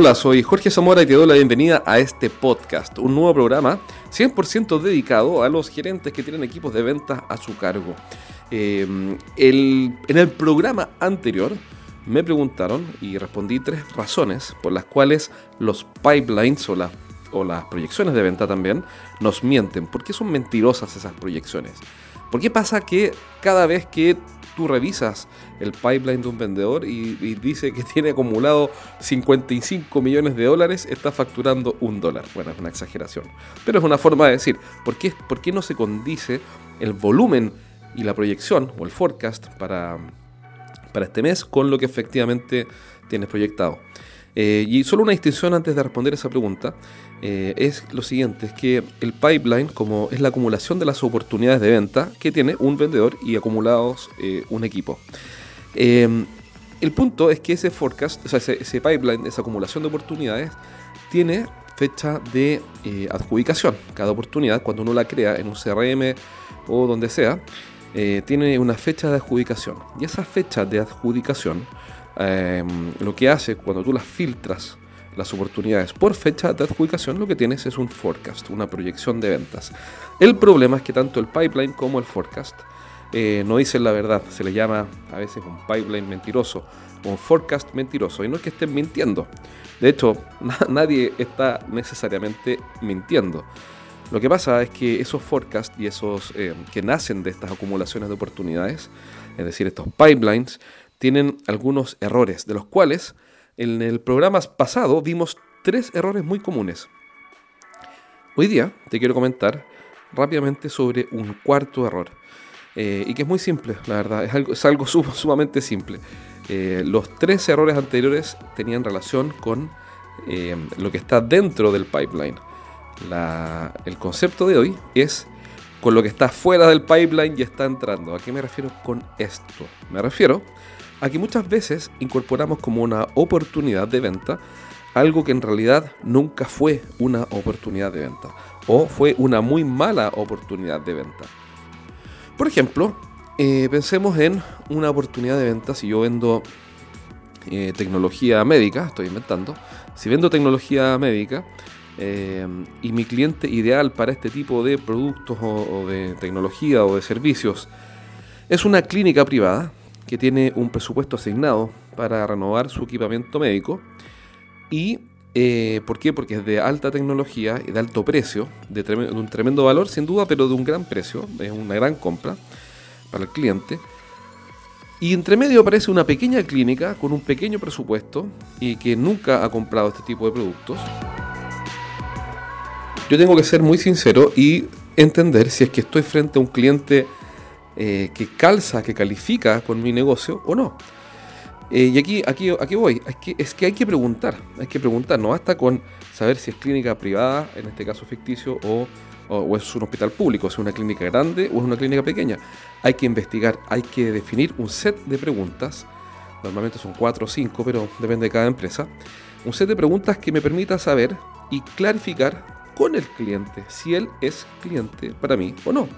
Hola, soy Jorge Zamora y te doy la bienvenida a este podcast, un nuevo programa 100% dedicado a los gerentes que tienen equipos de ventas a su cargo. Eh, en el programa anterior me preguntaron y respondí tres razones por las cuales los pipelines o, o las proyecciones de venta también nos mienten. ¿Por qué son mentirosas esas proyecciones? ¿Por qué pasa que cada vez que tú revisas el pipeline de un vendedor y, dice que tiene acumulado 55 millones de dólares, está facturando un dólar. Bueno, es una exageración. Pero es una forma de decir, ¿por qué, por qué no se condice el volumen y la proyección o el forecast para, para este mes con lo que efectivamente tienes proyectado? Eh, y solo una distinción antes de responder esa pregunta eh, es lo siguiente, es que el pipeline como es la acumulación de las oportunidades de venta que tiene un vendedor y acumulados eh, un equipo. Em, el punto es que ese forecast, o sea, ese, pipeline, esa acumulación de oportunidades, tiene fecha de adjudicación. Cada oportunidad, cuando uno la crea en un CRM o donde sea, tiene una fecha de adjudicación. Y esa fecha de adjudicación Em, lo que hace cuando tú las filtras las oportunidades por fecha de adjudicación, lo que tienes es un forecast, una proyección de ventas. El problema es que tanto el pipeline como el forecast eh, no dicen la verdad. Se le llama a veces un pipeline mentiroso o un forecast mentiroso. Y no es que estén mintiendo. De hecho, nadie está necesariamente mintiendo. Lo que pasa es que esos forecasts y esos eh, que nacen de estas acumulaciones de oportunidades, es decir, estos pipelines, tienen algunos errores, de los cuales en el programa pasado vimos tres errores muy comunes. Hoy día te quiero comentar rápidamente sobre un cuarto error. Eh, y que es muy simple, la verdad, es algo, sumamente simple. Eh, los tres errores anteriores tenían relación con eh, lo que está dentro del pipeline. el concepto de hoy es con lo que está fuera del pipeline y está entrando. ¿A qué me refiero con esto? Me refiero Aquí muchas veces incorporamos como una oportunidad de venta algo que en realidad nunca fue una oportunidad de venta o fue una muy mala oportunidad de venta. Por ejemplo, eh, pensemos en una oportunidad de venta si yo vendo eh, tecnología médica, estoy inventando, si vendo tecnología médica eh, y mi cliente ideal para este tipo de productos o de tecnología o de servicios es una clínica privada, que tiene un presupuesto asignado para renovar su equipamiento médico. ¿Y eh, por qué? Porque es de alta tecnología y de alto precio, de, un tremendo valor sin duda, pero de un gran precio, es una gran compra para el cliente. Y entre medio aparece una pequeña clínica con un pequeño presupuesto y que nunca ha comprado este tipo de productos. Yo tengo que ser muy sincero y entender si es que estoy frente a un cliente eh, que calza, que califica con mi negocio o no. Eh, y aquí, aquí, aquí voy, es que, es que hay que preguntar, hay que preguntar, no basta con saber si es clínica privada, en este caso ficticio, o, es un hospital público, si es una clínica grande o es una clínica pequeña. Hay que investigar, hay que definir un set de preguntas, normalmente son cuatro o cinco, pero depende de cada empresa, un set de preguntas que me permita saber y clarificar con el cliente si él es cliente para mí o no.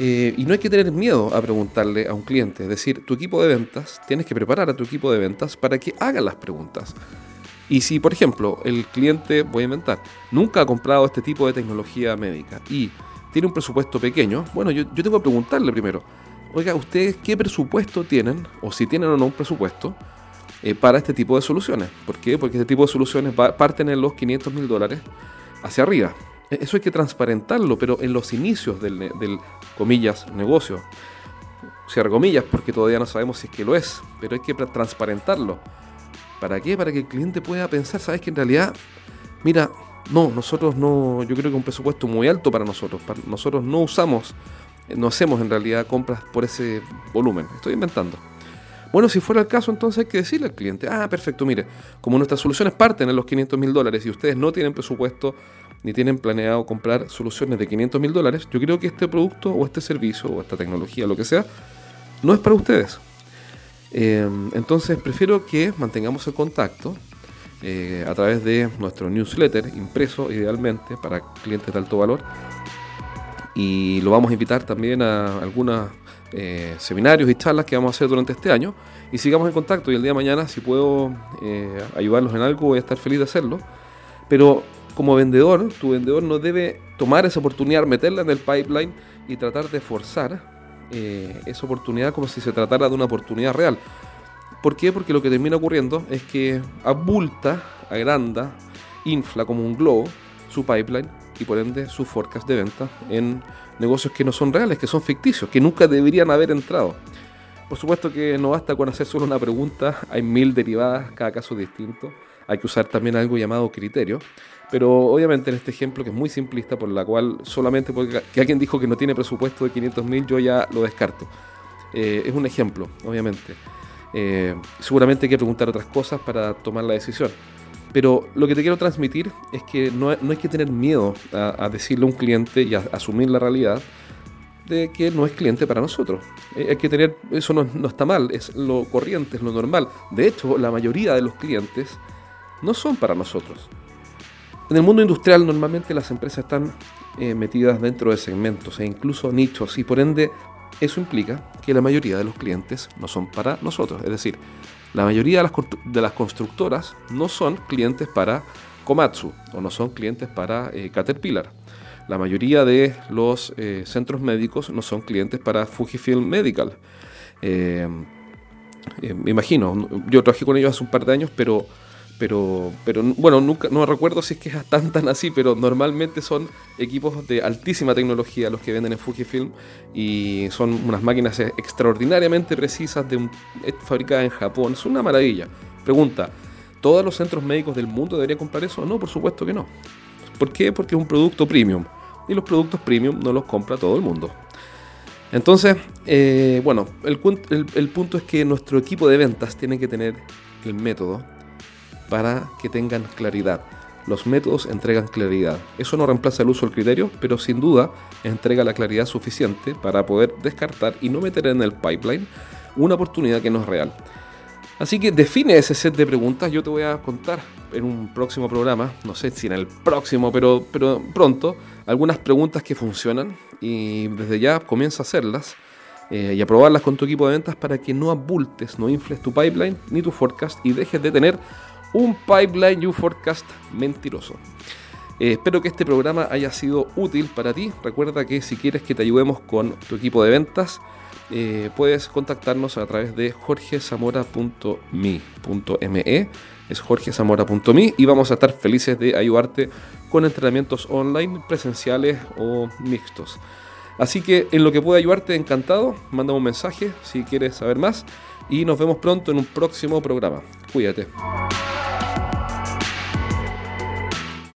Eh, y no hay que tener miedo a preguntarle a un cliente. Es decir, tu equipo de ventas, tienes que preparar a tu equipo de ventas para que haga las preguntas. Y si, por ejemplo, el cliente, voy a inventar, nunca ha comprado este tipo de tecnología médica y tiene un presupuesto pequeño, bueno, yo, tengo que preguntarle primero, oiga, ¿ustedes qué presupuesto tienen, o si tienen o no un presupuesto, eh, para este tipo de soluciones? ¿Por qué? Porque este tipo de soluciones parten en los 500 mil dólares hacia arriba. E-, eso hay que transparentarlo, pero en los inicios del, comillas, negocio. Cierra comillas, porque todavía no sabemos si es que lo es, pero hay que transparentarlo. ¿Para qué? Para que el cliente pueda pensar, ¿sabes que en realidad, mira, no, nosotros no, yo creo que un presupuesto muy alto para nosotros. nosotros no usamos, no hacemos en realidad compras por ese volumen. Estoy inventando. Bueno, si fuera el caso, entonces hay que decirle al cliente, ah, perfecto, mire, como nuestras soluciones parten en los 500 mil dólares y ustedes no tienen presupuesto ni tienen planeado comprar soluciones de 500 mil dólares, yo creo que este producto o este servicio o esta tecnología, lo que sea, no es para ustedes. Eh, entonces prefiero que mantengamos el contacto eh, a través de nuestro newsletter impreso idealmente para clientes de alto valor y lo vamos a invitar también a algunas eh, seminarios y charlas que vamos a hacer durante este año y sigamos en contacto y el día de mañana si puedo ayudarlos en algo voy a estar feliz de hacerlo. Pero como vendedor, tu vendedor no debe tomar esa oportunidad, meterla en el pipeline y tratar de forzar esa oportunidad como si se tratara de una oportunidad real. ¿Por qué? Porque lo que termina ocurriendo es que abulta, agranda, infla como un globo su pipeline y por ende su forecast de venta en negocios que no son reales, que son ficticios, que nunca deberían haber entrado. Por supuesto que no basta con hacer solo una pregunta, hay mil derivadas, cada caso distinto. Hay que usar también algo llamado criterio. Pero obviamente en este ejemplo, que es muy simplista, por la cual solamente porque alguien dijo que no tiene presupuesto de 500 mil, yo ya lo descarto. Eh, es un ejemplo, obviamente. Eh, seguramente hay que preguntar otras cosas para tomar la decisión. Pero lo que te quiero transmitir es que no, hay que tener miedo a, decirle a un cliente y a, asumir la realidad de que no es cliente para nosotros. Eh, hay que tener, eso no, está mal, es lo corriente, es lo normal. De hecho, la mayoría de los clientes no son para nosotros. En el mundo industrial normalmente las empresas están eh, metidas dentro de segmentos e incluso nichos y por ende eso implica que la mayoría de los clientes no son para nosotros. Es decir, la mayoría de las, constructoras no son clientes para Komatsu o no son clientes para eh, Caterpillar. La mayoría de los eh, centros médicos no son clientes para Fujifilm Medical. Me imagino, yo trabajé con ellos hace un par de años, pero pero, pero bueno, nunca, no recuerdo si es que es tan tan así, pero normalmente son equipos de altísima tecnología los que venden en Fujifilm y son unas máquinas extraordinariamente precisas de fabricadas en Japón. Es una maravilla. Pregunta, ¿todos los centros médicos del mundo deberían comprar eso? No, por supuesto que no. ¿Por qué? Porque es un producto premium y los productos premium no los compra todo el mundo. Entonces, eh, bueno, el punto es que nuestro equipo de ventas tiene que tener el método para que tengan claridad. Los métodos entregan claridad. Eso no reemplaza el uso del criterio, pero sin duda entrega la claridad suficiente para poder descartar y no meter en el pipeline una oportunidad que no es real. Así que define ese set de preguntas. Yo te voy a contar en un próximo programa, no sé si en el próximo, pero, pero pronto, algunas preguntas que funcionan y desde ya comienza a hacerlas eh, y a probarlas con tu equipo de ventas para que no abultes, no infles tu pipeline ni tu forecast y dejes de tener un pipeline y un forecast mentiroso. Eh, espero que este programa haya sido útil para ti. Recuerda que si quieres que te ayudemos con tu equipo de ventas, eh, puedes contactarnos a través de jorgezamora.me. Es jorgezamora.me y vamos a estar felices de ayudarte con entrenamientos online, presenciales o mixtos. Así que en lo que pueda ayudarte, encantado. Manda un mensaje si quieres saber más y nos vemos pronto en un próximo programa. Cuídate.